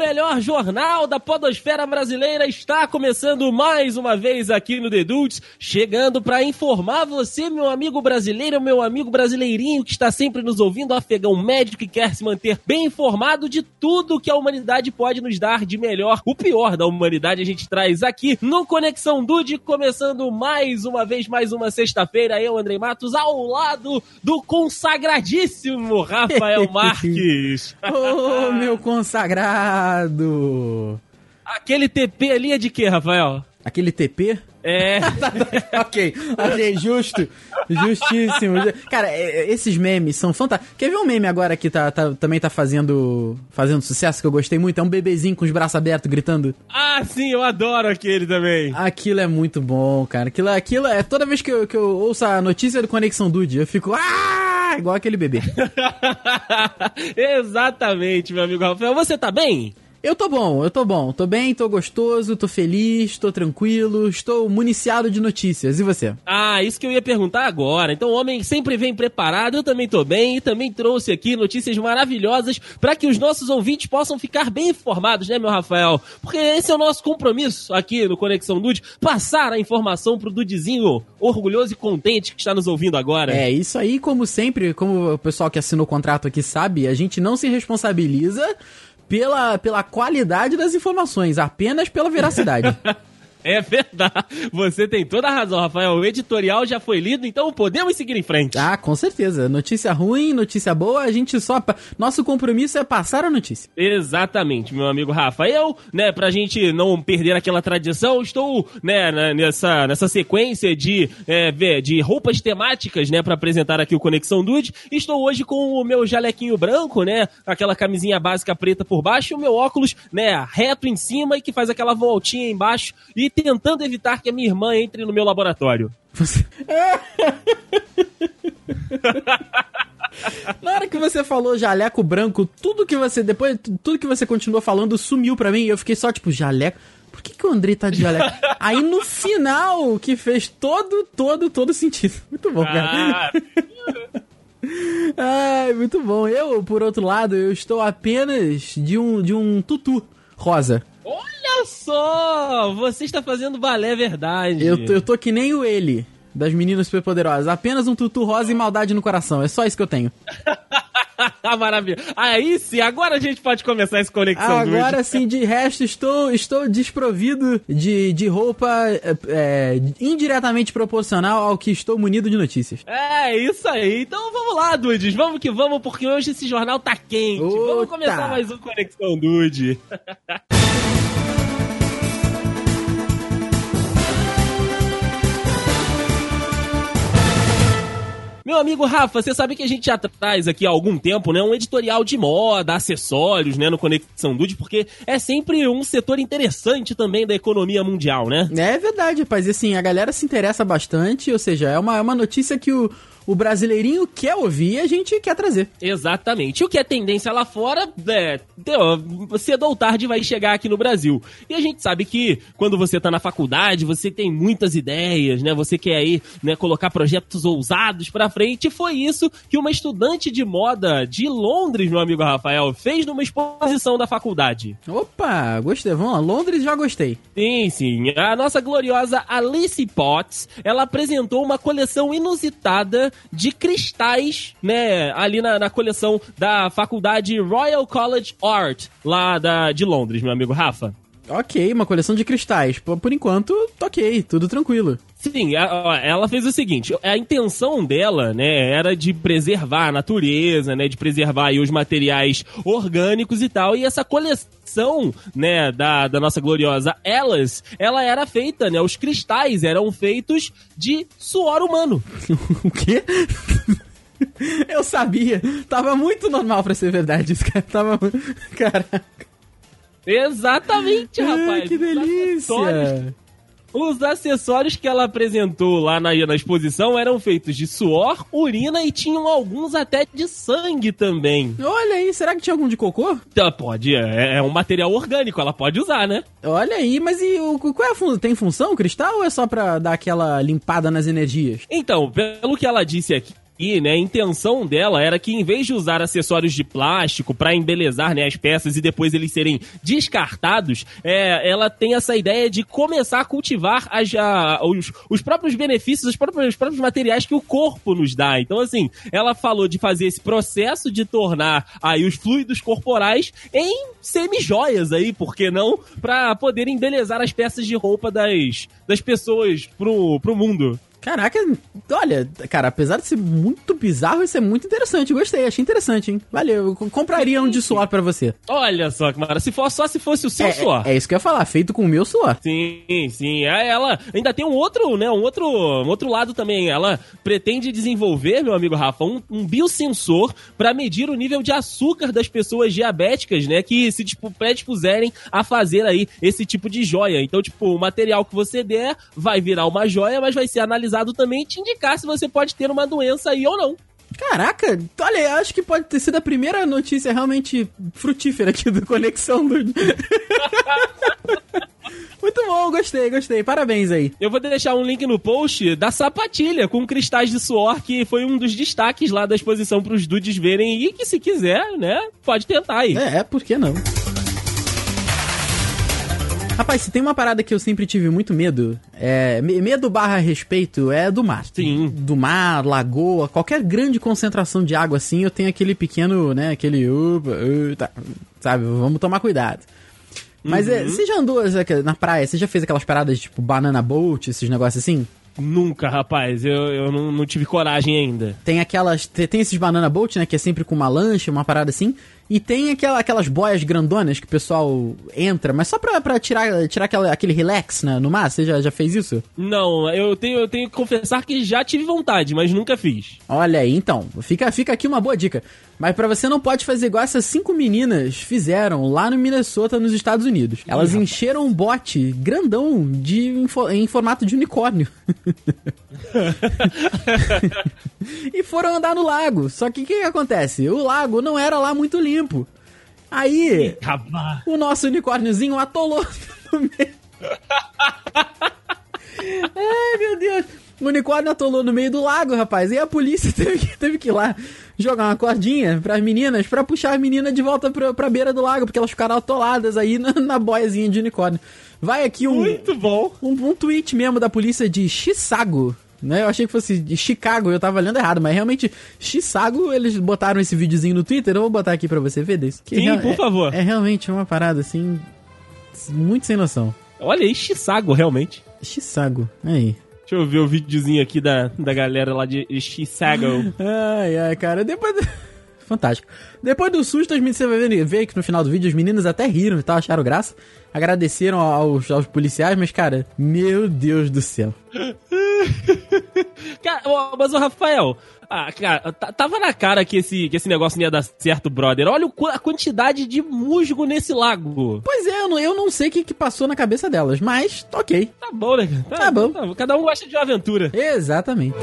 melhor jornal da podosfera brasileira está começando mais uma vez aqui no The Dudes, chegando para informar você, meu amigo brasileiro, meu amigo brasileirinho que está sempre nos ouvindo, afegão médico que quer se manter bem informado de tudo que a humanidade pode nos dar de melhor. O pior da humanidade a gente traz aqui no Conexão Dude, começando mais uma vez, mais uma sexta-feira, eu, Andrei Matos, ao lado do consagradíssimo Rafael Marques. Ô, meu consagrado! Aquele TP ali é de quê, Rafael? Aquele TP? É. ok, achei justo. Justíssimo. Cara, é, é, esses memes são fantásticos. Quer ver um meme agora que tá, tá, também tá fazendo, fazendo sucesso, que eu gostei muito? É um bebezinho com os braços abertos gritando. Ah, sim, eu adoro aquele também. Aquilo é muito bom, cara. Aquilo, aquilo é. Toda vez que eu, que eu ouço a notícia do Conexão Dude, eu fico. Ah! Igual aquele bebê. Exatamente, meu amigo Rafael. Você tá bem? Eu tô bom, eu tô bom. Tô bem, tô gostoso, tô feliz, tô tranquilo, estou municiado de notícias. E você? Ah, isso que eu ia perguntar agora. Então o homem sempre vem preparado, eu também tô bem e também trouxe aqui notícias maravilhosas para que os nossos ouvintes possam ficar bem informados, né, meu Rafael? Porque esse é o nosso compromisso aqui no Conexão Dude, passar a informação pro Dudezinho orgulhoso e contente que está nos ouvindo agora. É, isso aí, como sempre, como o pessoal que assinou o contrato aqui sabe, a gente não se responsabiliza pela, pela qualidade das informações, apenas pela veracidade. É verdade. Você tem toda a razão, Rafael. O editorial já foi lido, então podemos seguir em frente. Ah, com certeza. Notícia ruim, notícia boa, a gente só. Nosso compromisso é passar a notícia. Exatamente, meu amigo Rafael, né, pra gente não perder aquela tradição, estou, né, nessa, nessa sequência de, é, de roupas temáticas, né, pra apresentar aqui o Conexão Dude. Estou hoje com o meu jalequinho branco, né, aquela camisinha básica preta por baixo e o meu óculos, né, reto em cima e que faz aquela voltinha embaixo e tentando evitar que a minha irmã entre no meu laboratório. Você... Na hora que você falou jaleco branco, tudo que você. Depois, tudo que você continuou falando sumiu pra mim. E eu fiquei só, tipo, jaleco. Por que, que o André tá de jaleco? Aí no final, que fez todo, todo, todo sentido. Muito bom, cara. Ah. Ai, muito bom. Eu, por outro lado, eu estou apenas de um, de um tutu rosa. Olha só! Você está fazendo balé verdade. Eu, eu tô que nem o ele, das meninas superpoderosas. Apenas um tutu rosa e maldade no coração. É só isso que eu tenho. Maravilha. Aí sim, agora a gente pode começar essa conexão. Agora sim, de resto, estou, estou desprovido de, de roupa é, é, indiretamente proporcional ao que estou munido de notícias. É, isso aí. Então vamos lá, Dudes. Vamos que vamos, porque hoje esse jornal tá quente. Vamos começar mais um Conexão Dude. Meu amigo Rafa, você sabe que a gente já traz aqui há algum tempo, né, um editorial de moda, acessórios, né, no Conexão Dude, porque é sempre um setor interessante também da economia mundial, né? É verdade, rapaz. E assim, a galera se interessa bastante, ou seja, é uma, é uma notícia que o, o brasileirinho quer ouvir e a gente quer trazer. Exatamente. O que é tendência lá fora, é, cedo ou tarde vai chegar aqui no Brasil. E a gente sabe que quando você está na faculdade, você tem muitas ideias, né? Você quer aí, né, colocar projetos ousados para frente. E foi isso que uma estudante de moda de Londres, meu amigo Rafael, fez numa exposição da faculdade. Opa, gostei. Vamos lá, Londres já gostei. Sim, sim. A nossa gloriosa Alice Potts, ela apresentou uma coleção inusitada de cristais, né, ali na, na coleção da faculdade Royal College Art, lá da, de Londres, meu amigo Rafa. Ok, uma coleção de cristais. Por, enquanto, ok, tudo tranquilo. Sim, ela fez o seguinte, a intenção dela, né, era de preservar a natureza, né, de preservar os materiais orgânicos e tal, e essa coleção, né, da, da nossa gloriosa Elas, ela era feita, né, os cristais eram feitos de suor humano. o quê? Eu sabia. Tava muito normal pra ser verdade isso, cara. Tava... Caraca. Exatamente, rapaz. que delícia! Os acessórios que ela apresentou lá na, na exposição eram feitos de suor, urina e tinham alguns até de sangue também. Olha aí, será que tinha algum de cocô? Ela pode, é, é um material orgânico, ela pode usar, né? Olha aí, mas e o, qual é a função? Tem função cristal ou é só pra dar aquela limpada nas energias? Então, pelo que ela disse aqui, E, né, a intenção dela era que em vez de usar acessórios de plástico para embelezar né, as peças e depois eles serem descartados, é, ela tem essa ideia de começar a cultivar as, a, os, os próprios benefícios, os próprios, os próprios materiais que o corpo nos dá. Então, assim, ela falou de fazer esse processo de tornar aí os fluidos corporais em semi-joias aí, por que não? Pra poder embelezar as peças de roupa das, das pessoas pro, pro mundo. Caraca, olha, cara, apesar de ser muito bizarro, isso é muito interessante. Gostei, achei interessante, hein? Valeu, eu compraria um de suor pra você. Olha só, Camara, se for só se fosse o seu é, suor. É, é, isso que eu ia falar, feito com o meu suor. Sim, sim. É, ela ainda tem um outro, né? Um outro, um outro lado também. Ela pretende desenvolver, meu amigo Rafa, um, um biosensor para medir o nível de açúcar das pessoas diabéticas, né? Que se tipo, predispuserem a fazer aí esse tipo de joia. Então, tipo, o material que você der vai virar uma joia, mas vai ser analisado também te indicar se você pode ter uma doença aí ou não. Caraca, olha, acho que pode ter sido a primeira notícia realmente frutífera aqui do Conexão do. Muito bom, gostei, gostei. Parabéns aí. Eu vou deixar um link no post da sapatilha com cristais de suor, que foi um dos destaques lá da exposição para os dudes verem e que se quiser, né, pode tentar aí. É, por que não? Rapaz, se tem uma parada que eu sempre tive muito medo, é, medo barra respeito, é do mar. Sim. Do mar, lagoa, qualquer grande concentração de água assim, eu tenho aquele pequeno, né, aquele... Uh, uh, tá, sabe, vamos tomar cuidado. Mas é, uhum. é, você já andou na praia, você já fez aquelas paradas tipo banana boat, esses negócios assim? Nunca, rapaz. Eu, eu não, não, tive coragem ainda. Tem aquelas. Tem esses banana boat, né? Que é sempre com uma lancha, uma parada assim. E tem aquela, aquelas boias grandonas que o pessoal entra, mas só pra, pra tirar, tirar aquela, aquele relax né, no mar. Você já, já fez isso? Não, eu tenho, eu tenho que confessar que já tive vontade, mas nunca fiz. Olha aí, então. Fica, fica aqui uma boa dica. Mas para você não pode fazer igual essas cinco meninas fizeram lá no Minnesota, nos Estados Unidos. Elas Ih, encheram um bote grandão de, em, em formato de unicórnio. e foram andar no lago. Só que o que, que, acontece? O lago não era lá muito limpo. Aí, o nosso unicórniozinho atolou no meio. Ai, meu Deus. O unicórnio atolou no meio do lago, rapaz. E a polícia teve que, teve que ir lá jogar uma cordinha pras meninas pra puxar as meninas de volta pra, pra beira do lago, porque elas ficaram atoladas aí na, na boiazinha de unicórnio. Vai aqui um. Muito bom. Um, um tweet mesmo da polícia de Chisago. Né? Eu achei que fosse de Chicago, eu tava lendo errado, mas realmente, Chisago, eles botaram esse videozinho no Twitter, eu vou botar aqui pra você ver desse. Sim, é, por favor. É, é, realmente uma parada assim, muito sem noção. Olha aí, Chisago, realmente. Chisago, aí. Deixa eu ver o videozinho aqui da, da galera lá de Chisago. ai, ai, cara, depois... Fantástico. Depois do susto, você vai ver, ver que no final do vídeo as meninas até riram e tal, acharam graça. Agradeceram aos, aos policiais, mas, cara, meu Deus do céu. cara, mas o Rafael, ah, cara, tava na cara que esse, que esse negócio não ia dar certo, brother. Olha a quantidade de musgo nesse lago. Pois é, eu não, eu não sei o que, que passou na cabeça delas, mas ok. Tá bom, né? Tá, tá bom. Tá, cada um gosta de uma aventura. Exatamente.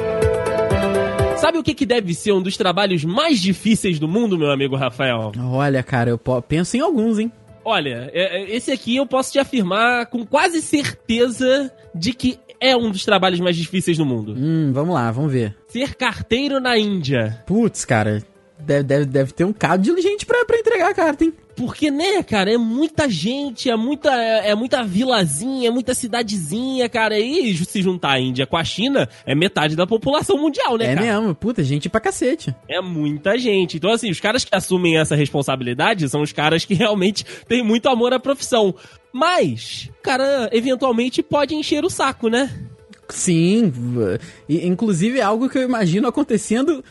Sabe o que, que deve ser um dos trabalhos mais difíceis do mundo, meu amigo Rafael? Olha, cara, eu penso em alguns, hein? Olha, é, é, esse aqui eu posso te afirmar com quase certeza de que é um dos trabalhos mais difíceis do mundo. Hum, vamos lá, vamos ver. Ser carteiro na Índia. Putz, cara, deve, deve, deve ter um carro de gente pra, pra entregar a carta, hein? Porque, né, cara, é muita gente, é muita, é, é muita vilazinha, é muita cidadezinha, cara. E se juntar a Índia com a China, é metade da população mundial, né, é cara? É mesmo, puta, gente pra cacete. É muita gente. Então, assim, os caras que assumem essa responsabilidade são os caras que realmente têm muito amor à profissão. Mas, cara, eventualmente pode encher o saco, né? Sim, inclusive é algo que eu imagino acontecendo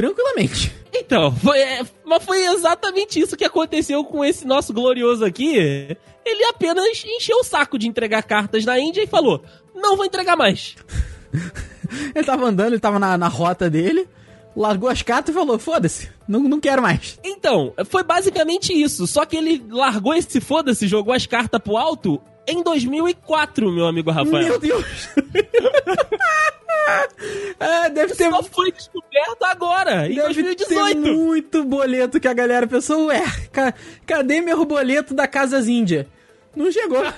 tranquilamente. Então, foi, é, mas foi exatamente isso que aconteceu com esse nosso glorioso aqui. Ele apenas encheu o saco de entregar cartas na Índia e falou: não vou entregar mais. ele tava andando, ele tava na, na rota dele, largou as cartas e falou: foda-se, não, não quero mais. Então, foi basicamente isso. Só que ele largou esse foda-se, jogou as cartas pro alto em 2004, meu amigo Rafael. Meu Deus! é, deve ter. Só foi descoberto agora, em deve 2018. Ter muito boleto que a galera pensou, ué, ca cadê meu boleto da Casas Índia? Não chegou.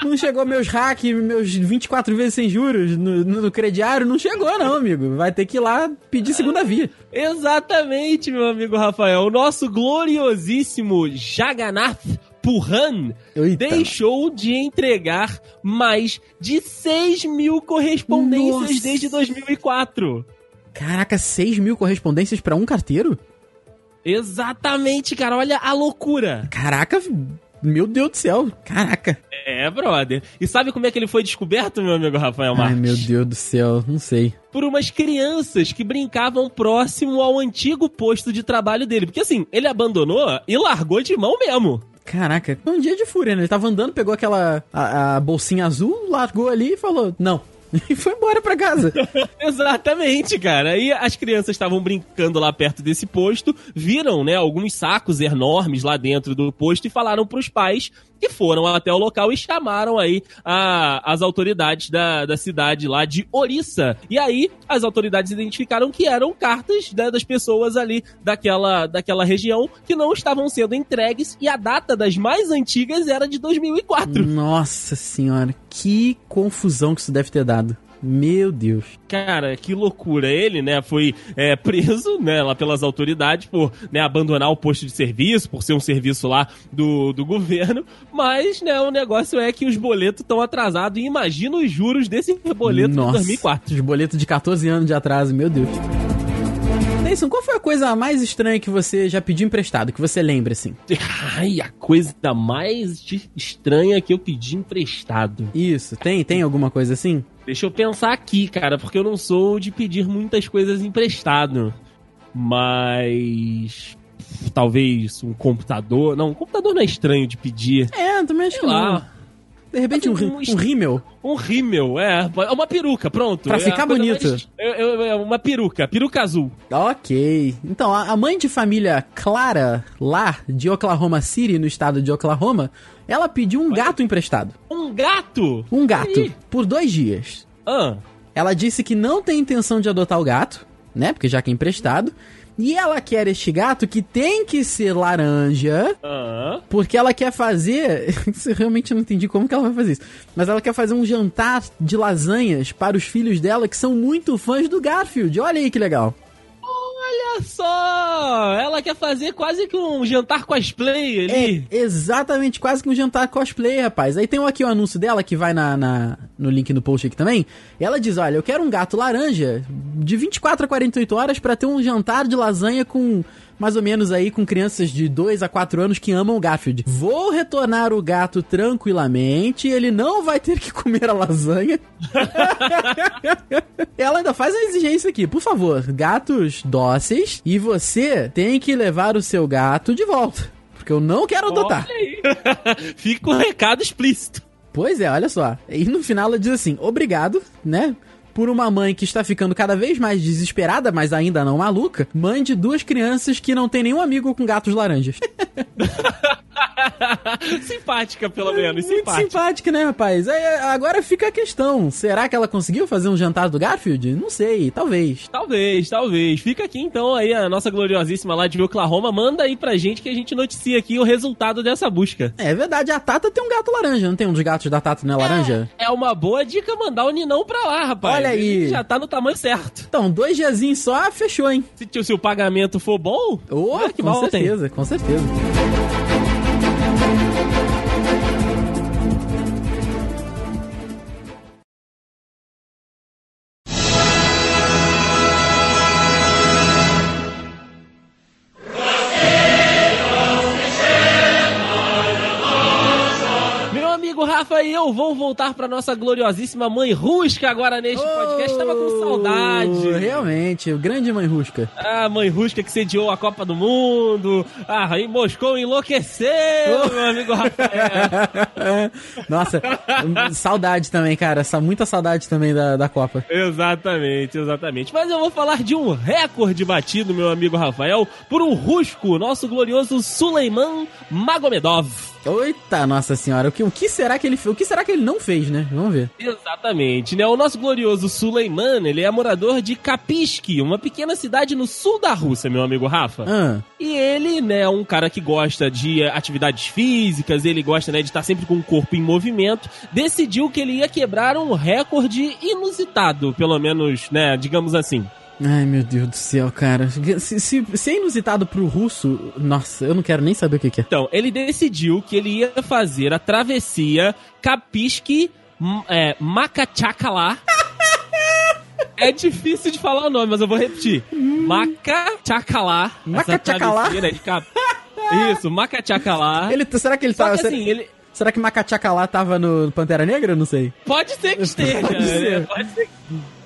Não chegou meus hack, meus 24 vezes sem juros no, no crediário, não chegou não, amigo. Vai ter que ir lá pedir segunda via. Exatamente, meu amigo Rafael. O nosso gloriosíssimo Jagannath Purran Eita. deixou de entregar mais de 6 mil correspondências Nossa. desde 2004. Caraca, 6 mil correspondências pra um carteiro? Exatamente, cara. Olha a loucura. Caraca, meu Deus do céu. Caraca. É, brother. E sabe como é que ele foi descoberto, meu amigo Rafael Ai, Marques? meu Deus do céu, não sei. Por umas crianças que brincavam próximo ao antigo posto de trabalho dele. Porque assim, ele abandonou e largou de mão mesmo. Caraca, um dia de fúria, né? Ele tava andando, pegou aquela a, a bolsinha azul, largou ali e falou: Não. E foi embora pra casa. Exatamente, cara. Aí as crianças estavam brincando lá perto desse posto, viram, né, alguns sacos enormes lá dentro do posto e falaram pros pais que foram até o local e chamaram aí a- as autoridades da, da cidade lá de Orissa. E aí as autoridades identificaram que eram cartas né, das pessoas ali daquela, daquela região que não estavam sendo entregues e a data das mais antigas era de 2004. Nossa senhora, que confusão que isso deve ter dado. Meu Deus. Cara, que loucura. Ele, né, foi é, preso, né, lá pelas autoridades por, né, abandonar o posto de serviço, por ser um serviço lá do, do governo. Mas, né, o negócio é que os boletos estão atrasados e imagina os juros desse boleto de Nossa, 2004. Os boletos de 14 anos de atraso, meu Deus. Neison, qual foi a coisa mais estranha que você já pediu emprestado, que você lembra, assim? Ai, a coisa mais estranha que eu pedi emprestado. Isso, tem, tem alguma coisa assim? Deixa eu pensar aqui, cara, porque eu não sou de pedir muitas coisas emprestado. Mas. Talvez um computador. Não, um computador não é estranho de pedir. É, também acho Sei que não. De repente um, Um um rímel. Um rímel, é. Uma peruca, pronto. Pra É ficar coisa bonito. mais- é, é, é uma peruca, peruca azul. Ok. Então, a mãe de família Clara, lá de Oklahoma City, no estado de Oklahoma, ela pediu um gato emprestado. Um gato! Um gato. Ih. Por dois dias. Ah, Ela disse que não tem intenção de adotar o gato, né? Porque já que é emprestado. E ela quer este gato que tem que ser laranja, porque ela quer fazer. Eu realmente não entendi como que ela vai fazer isso. Mas ela quer fazer um jantar de lasanhas para os filhos dela que são muito fãs do Garfield. Olha aí que legal. Olha só! Ela quer fazer quase que um jantar cosplay ali. É, exatamente, quase que um jantar cosplay, rapaz. Aí tem aqui o anúncio dela que vai na, na- no link no post aqui também. Ela diz: Olha, eu quero um gato laranja de 24 a 48 horas pra ter um jantar de lasanha com. Mais ou menos aí com crianças de 2 a 4 anos que amam o Garfield. Vou retornar o gato tranquilamente. Ele não vai ter que comer a lasanha. Ela ainda faz a exigência aqui, por favor, gatos dóceis e você tem que levar o seu gato de volta, porque eu não quero adotar. Fica o recado explícito. Pois é, olha só. E no final ela diz assim: "Obrigado, né?" Por uma mãe que está ficando cada vez mais desesperada, mas ainda não maluca, mãe de duas crianças que não tem nenhum amigo com gatos laranjas. simpática, pelo menos, Muito simpática. simpática, né, rapaz? Aí, agora fica a questão: será que ela conseguiu fazer um jantar do Garfield? Não sei, talvez. Talvez, talvez. Fica aqui então aí a nossa gloriosíssima lá de Oklahoma. Manda aí pra gente que a gente noticia aqui o resultado dessa busca. É verdade, a Tata tem um gato laranja, não tem um dos gatos da Tata, né, laranja? É uma boa dica mandar o Ninão pra lá, rapaz. Olha aí. Já tá no tamanho certo. Então, dois diazinhos só, fechou, hein? Se, se o pagamento for bom, Oh, ah, que com certeza, com certeza. Rafa e eu vamos voltar pra nossa gloriosíssima mãe Rusca agora neste podcast. Tava com saudade. Oh, Realmente, o grande mãe Rusca. A mãe Rusca que sediou a Copa do Mundo. Ah, aí Moscou enlouqueceu, meu amigo Rafael. Nossa, saudade também, cara. Muita saudade também da, da Copa. Exatamente, exatamente. Mas eu vou falar de um recorde batido, meu amigo Rafael, por um rusco, nosso glorioso Suleiman Magomedov. Eita, nossa senhora, o que, o que será que ele o que será que ele não fez, né? Vamos ver. Exatamente, né? O nosso glorioso Suleiman, ele é morador de Kapishki, uma pequena cidade no sul da Rússia, meu amigo Rafa. Ah, E ele, né, é um cara que gosta de atividades físicas, ele gosta, né, de estar sempre com o corpo em movimento, decidiu que ele ia quebrar um recorde inusitado, pelo menos, né, digamos assim. Ai meu Deus do céu, cara. Se, se, se é inusitado pro russo, nossa, eu não quero nem saber o que, que é. Então, ele decidiu que ele ia fazer a travessia Kapishki M- é, Makachakala. É difícil de falar o nome, mas eu vou repetir. Makachakala. Essa Makachakala? travessia, né, cap... Isso, Makachakala. Ele, será que ele Só tava que assim, ele... Será que Macachacalá tava no Pantera Negra? Eu não sei. Pode ser que esteja. Pode né? ser. Pode ser,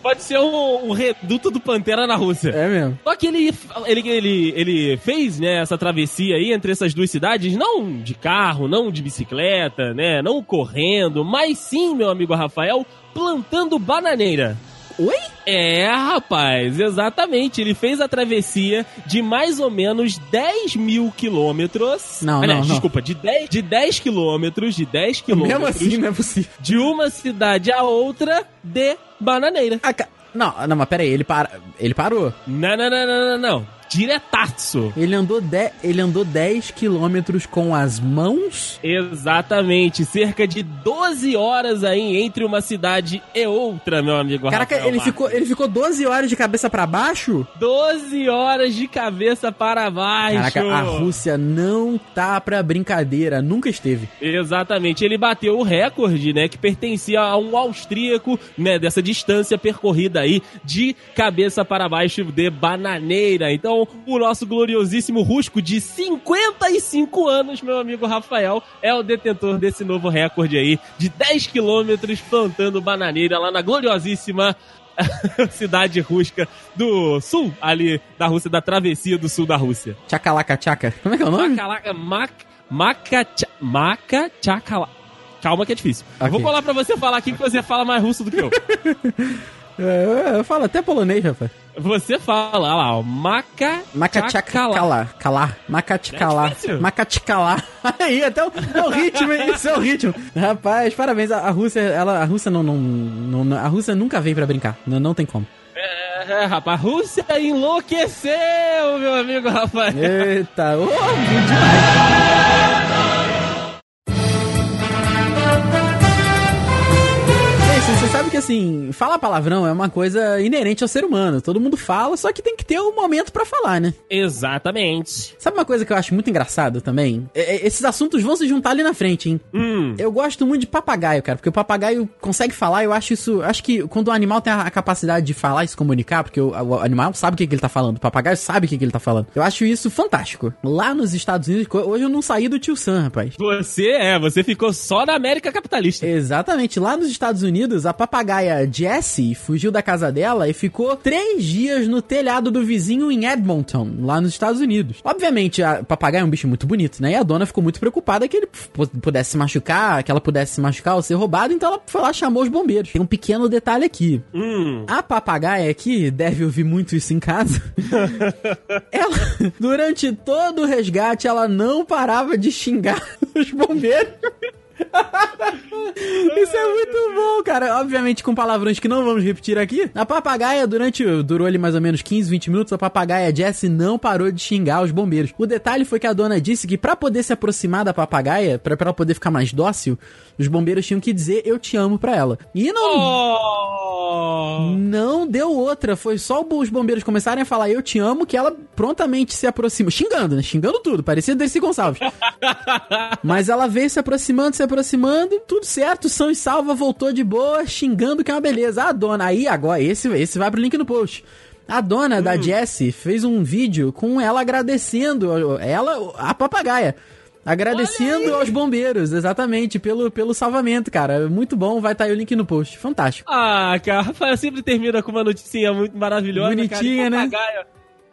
pode ser um, um reduto do Pantera na Rússia. É mesmo. Só que ele, ele, ele, ele fez, né, essa travessia aí entre essas duas cidades, não de carro, não de bicicleta, né, não correndo, mas sim, meu amigo Rafael, plantando bananeira. Oi? É, rapaz, exatamente. Ele fez a travessia de mais ou menos 10 mil quilômetros. Não, Aliás, não, não. desculpa, de 10, de 10 quilômetros, de 10 quilômetros. Mesmo assim, não é possível. De uma cidade a outra de bananeira. Ah, Não, não, mas pera aí, ele, para... ele parou. Não, não, não, não, não, não. Diretaço. Ele andou, de... ele andou 10 quilômetros com as mãos. Exatamente, cerca de 12 horas aí entre uma cidade e outra, meu amigo. Caraca, Rafael ele ficou, ele ficou 12 horas de cabeça pra baixo? 12 horas de cabeça para baixo. Caraca, a Rússia não tá pra brincadeira, nunca esteve. Exatamente, ele bateu o recorde, né, que pertencia a um austríaco, né, dessa distância percorrida aí de cabeça para baixo de bananeira. Então, o nosso gloriosíssimo Rusco de 55 anos, meu amigo Rafael, é o detentor desse novo recorde aí de 10 quilômetros plantando bananeira lá na gloriosíssima cidade rusca do sul, ali da Rússia, da travessia do sul da Rússia. Tchacalaca tchaca. Como é que é o nome? Macalaca, mac, maca, tcha- maca, tchacala. Calma que é difícil. Eu Vou colar pra você falar aqui que você fala mais russo do que eu. É, eu, eu falo até polonês, rapaz. Você fala, olha lá, ó, maca. Macachacalá. Calar. Macachicalá. É difícil. Macachicalá. Aí, até o, é o ritmo? Isso é o ritmo. Rapaz, parabéns. A, a Rússia, ela, a Rússia não, não, não, A Rússia nunca veio pra brincar. Não, não tem como. É, rapaz, a Rússia enlouqueceu, meu amigo Rafael. Eita, ô, muito demais. que assim, falar palavrão é uma coisa inerente ao ser humano. Todo mundo fala, só que tem que ter um momento pra falar, né? Exatamente. Sabe uma coisa que eu acho muito engraçado também? É- é- esses assuntos vão se juntar ali na frente, hein? Hum, Eu gosto muito de papagaio, cara, porque o papagaio consegue falar, eu acho isso. Acho que quando o animal tem a, capacidade de falar e se comunicar, porque o, o animal sabe o que, que ele tá falando, o papagaio sabe o que, que ele tá falando. Eu acho isso fantástico. Lá nos Estados Unidos, hoje eu não saí do tio Sam, rapaz. você é, você ficou só na América capitalista. Exatamente, lá nos Estados Unidos, a papagaia Jessie fugiu da casa dela e ficou três dias no telhado do vizinho em Edmonton, lá nos Estados Unidos. Obviamente, a papagaia é um bicho muito bonito, né? E a dona ficou muito preocupada que ele pu- pudesse se machucar, que ela pudesse se machucar ou ser roubada, então ela foi lá e chamou os bombeiros. Tem um pequeno detalhe aqui. Hum, A papagaia aqui deve ouvir muito isso em casa. ela, durante todo o resgate, ela não parava de xingar os bombeiros. Isso é muito bom, cara. Obviamente com palavrões que não vamos repetir aqui. A papagaia, durante. Durou ali mais ou menos 15, 20 minutos. A papagaia Jessie não parou de xingar os bombeiros. O detalhe foi que a dona disse que pra poder se aproximar da papagaia, pra, pra ela poder ficar mais dócil, os bombeiros tinham que dizer eu te amo pra ela. E não. Oh! Não deu outra, foi só os bombeiros começarem a falar eu te amo que ela prontamente se aproxima, xingando, né? Xingando tudo, parecia Dercy Gonçalves. Mas ela veio se aproximando, se aproximando, tudo certo, são e salva, voltou de boa, xingando que é uma beleza. A dona, aí agora, esse, esse vai pro link no post. A dona da Jessie fez um vídeo com ela agradecendo, ela, a papagaia. Agradecendo aos bombeiros, exatamente, pelo, pelo salvamento, cara. Muito bom, vai estar aí o link no post. Fantástico. Ah, cara, Rafael sempre termina com uma noticinha muito maravilhosa. Bonitinha, cara. né?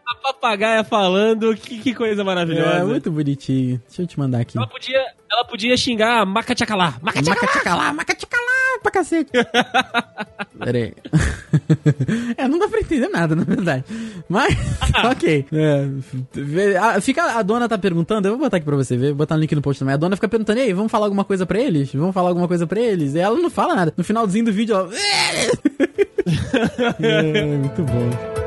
Papagaia- A papagaia falando, que, que coisa maravilhosa. É, muito bonitinho. Deixa eu te mandar aqui. Ela podia, ela podia xingar Macachacalá. Macachacalá. Macachacalá, macachacalá. pra cacete. Pera aí. é, não dá pra entender nada, na verdade. Mas, ok. É, fica, a dona tá perguntando, eu vou botar aqui pra você ver, vou botar no link no post também. A dona fica perguntando, ei, vamos falar alguma coisa pra eles? Vamos falar alguma coisa pra eles? E ela não fala nada. No finalzinho do vídeo, ela... é, muito bom.